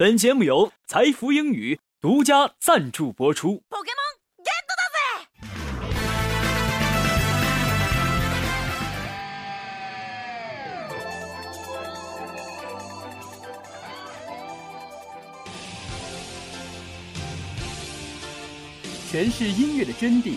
本节目由财富英语独家赞助播出。全是音乐的真谛，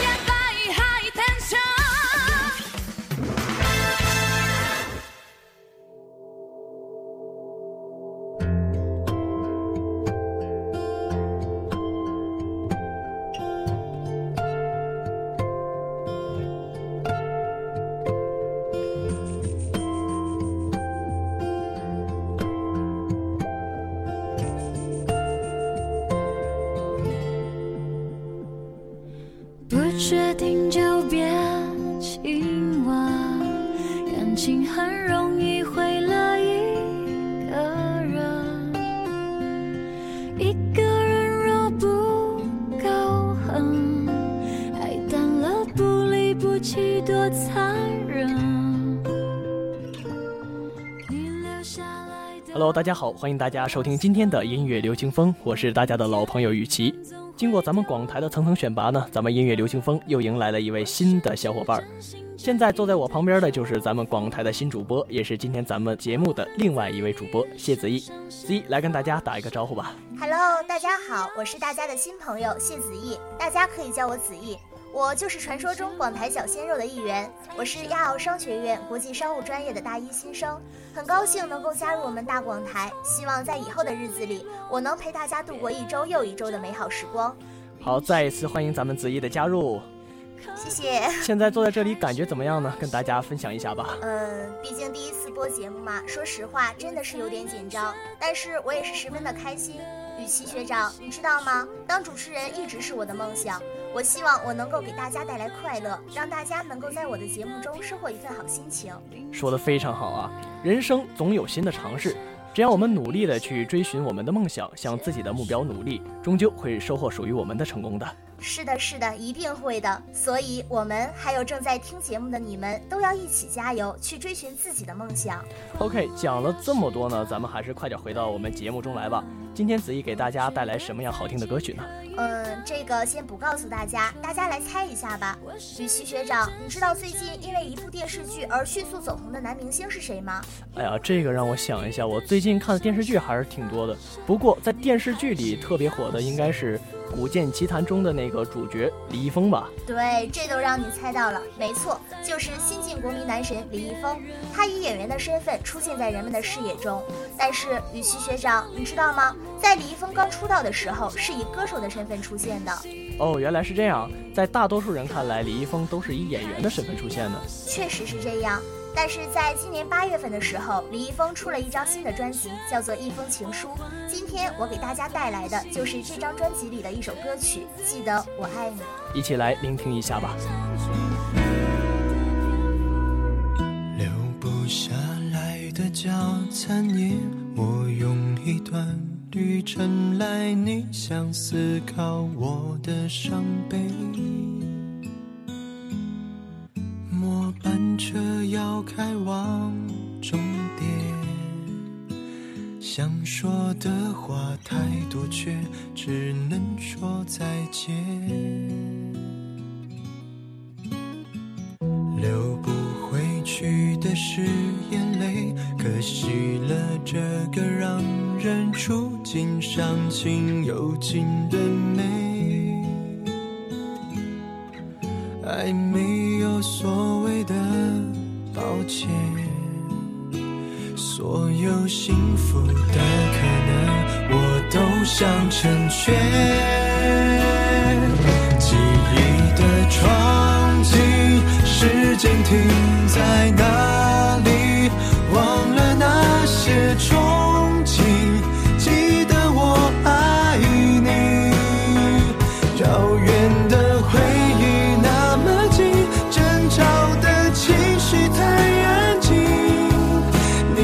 决定就别亲吻，感情很容易毁了一个人。一个人若不够狠，爱淡了不离不弃多残忍。你留下来的。Hello，大家好，欢迎大家收听今天的音乐流行风，我是大家的老朋友雨琦。经过咱们广台的层层选拔呢，咱们音乐流行风又迎来了一位新的小伙伴。现在坐在我旁边的就是咱们广台的新主播，也是今天咱们节目的另外一位主播谢子毅。子毅来跟大家打一个招呼吧。Hello，大家好，我是大家的新朋友谢子毅，大家可以叫我子毅。我就是传说中广台小鲜肉的一员，我是亚奥商学院国际商务专业的大一新生，很高兴能够加入我们大广台，希望在以后的日子里，我能陪大家度过一周又一周的美好时光。好，再一次欢迎咱们子怡的加入，谢谢。现在坐在这里感觉怎么样呢？跟大家分享一下吧。嗯，毕竟第一次播节目嘛，说实话真的是有点紧张，但是我也是十分的开心。雨琦学长，你知道吗？当主持人一直是我的梦想。我希望我能够给大家带来快乐，让大家能够在我的节目中收获一份好心情。说的非常好啊！人生总有新的尝试，只要我们努力的去追寻我们的梦想，向自己的目标努力，终究会收获属于我们的成功的。是的，是的，一定会的。所以，我们还有正在听节目的你们，都要一起加油，去追寻自己的梦想。OK，讲了这么多呢，咱们还是快点回到我们节目中来吧。今天子怡给大家带来什么样好听的歌曲呢？嗯，这个先不告诉大家，大家来猜一下吧。雨琦学长，你知道最近因为一部电视剧而迅速走红的男明星是谁吗？哎呀，这个让我想一下，我最近看的电视剧还是挺多的。不过在电视剧里特别火的应该是。《古剑奇谭》中的那个主角李易峰吧？对，这都让你猜到了，没错，就是新晋国民男神李易峰。他以演员的身份出现在人们的视野中。但是雨琦学长，你知道吗？在李易峰刚出道的时候，是以歌手的身份出现的。哦，原来是这样。在大多数人看来，李易峰都是以演员的身份出现的。确实是这样。但是在今年八月份的时候，李易峰出了一张新的专辑，叫做《一封情书》。今天我给大家带来的就是这张专辑里的一首歌曲，《记得我爱你》。一起来聆听一下吧。留不下来的叫残念，我用一段旅程来逆向思考我的伤悲。末班车要开往终点，想说的话太多，却只能说再见。流不回去的是眼泪，可惜了这个让人触景伤情又情的美。暧昧幸福的可能，我都想成全。记忆的窗景，时间停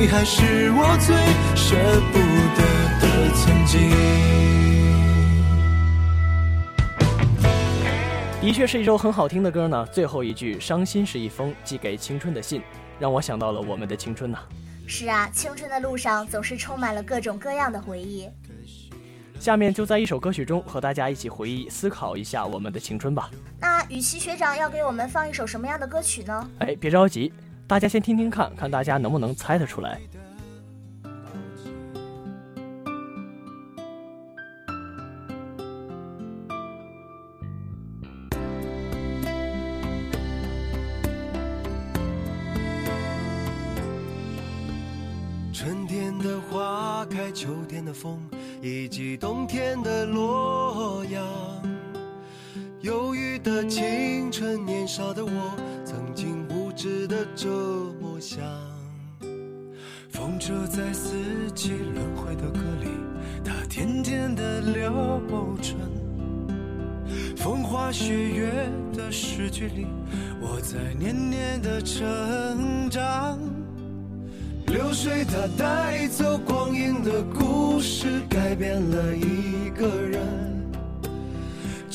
还是我最舍不得的曾经。的确是一首很好听的歌呢。最后一句“伤心是一封寄给青春的信”，让我想到了我们的青春呐。是啊，青春的路上总是充满了各种各样的回忆。下面就在一首歌曲中和大家一起回忆、思考一下我们的青春吧。那雨琦学长要给我们放一首什么样的歌曲呢？哎，别着急，大家先听听看，看大家能不能猜得出来。春天的花开秋天的风，以及冬天的洛阳。忧郁的青春，年少的我，曾经无知的这么想。风车在四季轮回的歌里，它甜甜的流转。风花雪月的诗句里，我在年年的成长。流水它带走光阴的故事，改变了一个人。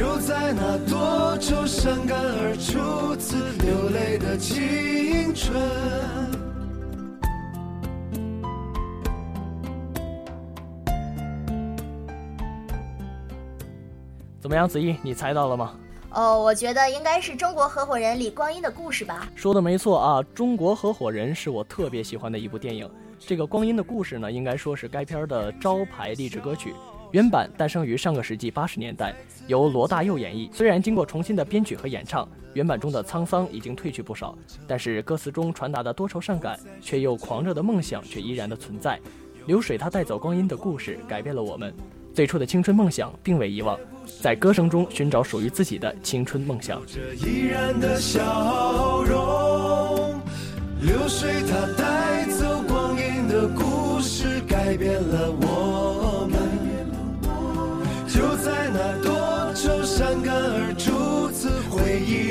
就在那多愁善感而初次流泪的青春。怎么样，子毅，你猜到了吗？哦，我觉得应该是中国合伙人李光阴的故事吧。说的没错啊，中国合伙人是我特别喜欢的一部电影。这个光阴的故事呢，应该说是该片的招牌励志歌曲。原版诞生于上个世纪八十年代，由罗大佑演绎。虽然经过重新的编曲和演唱，原版中的沧桑已经褪去不少，但是歌词中传达的多愁善感却又狂热的梦想却依然的存在。流水它带走光阴的故事，改变了我们。最初的青春梦想并未遗忘，在歌声中寻找属于自己的青春梦想。依然的笑容，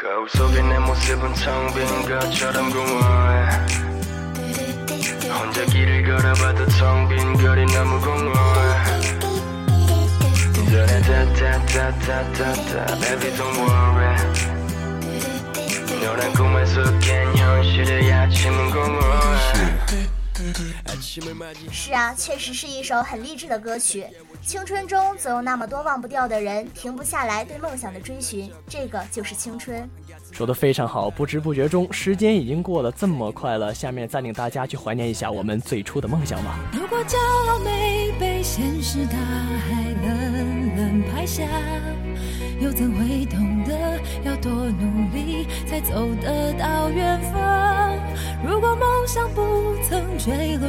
거울 속의 내 모습은 텅빈 것처럼 공허해. 혼자 길을 걸어봐도 텅 빈 거리 너무 공허해. 전에 다다다다다다 Baby don't worry. 너란 꿈에서 깬 현실의 아침은 공허해. 是啊，确实是一首很励志的歌曲。青春中总有那么多忘不掉的人，停不下来对梦想的追寻，这个就是青春。说的非常好，不知不觉中，时间已经过了这么快了。下面再领大家去怀念一下我们最初的梦想吧。如果骄傲没被现实大海冷冷拍下，又怎会懂得要多努力才走得到远方？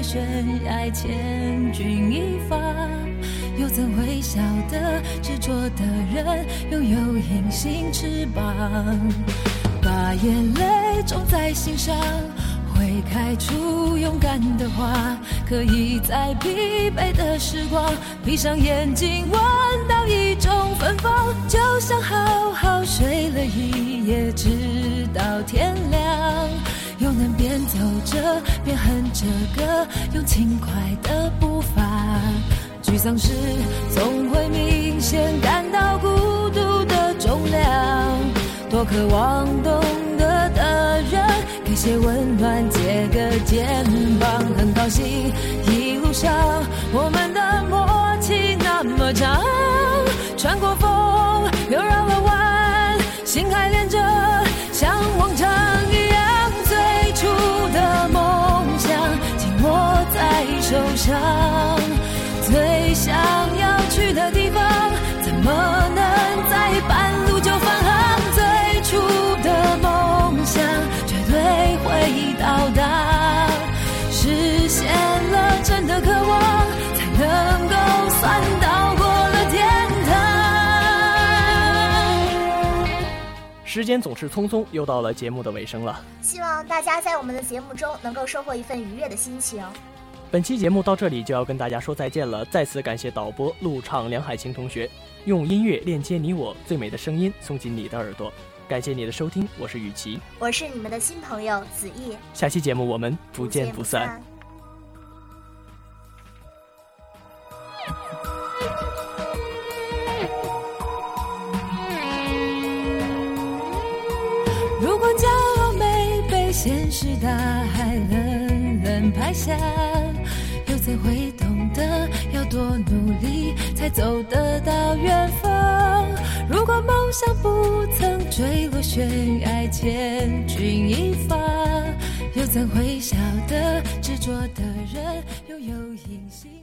悬崖，千钧一发。又怎会晓得执着的人拥有隐形翅膀？把眼泪种在心上，会开出勇敢的花。可以在疲惫的时光，闭上眼睛闻到一种芬用轻快的步伐。沮丧时，总会明显感到孤独的重量。多渴望懂得的人，给些温暖，借个肩膀。上。最想要去的地方，怎么能在半路就返航？最初的梦想绝对会到达，实现了真的渴望，才能够算到过了天堂。时间总是匆匆，又到了节目的尾声了。希望大家在我们的节目中能够收获一份愉悦的心情。本期节目到这里就要跟大家说再见了，再次感谢导播陆畅、梁海清同学，用音乐链接你我，最美的声音送进你的耳朵。感谢你的收听，我是雨琦，我是你们的新朋友子毅。下期节目我们不见不散。如果骄傲没被现实大海下，又。怎会懂得要多努力才走得到远方？如果梦想不曾坠落悬崖，千钧一发，又怎会晓得执着的人拥有隐形？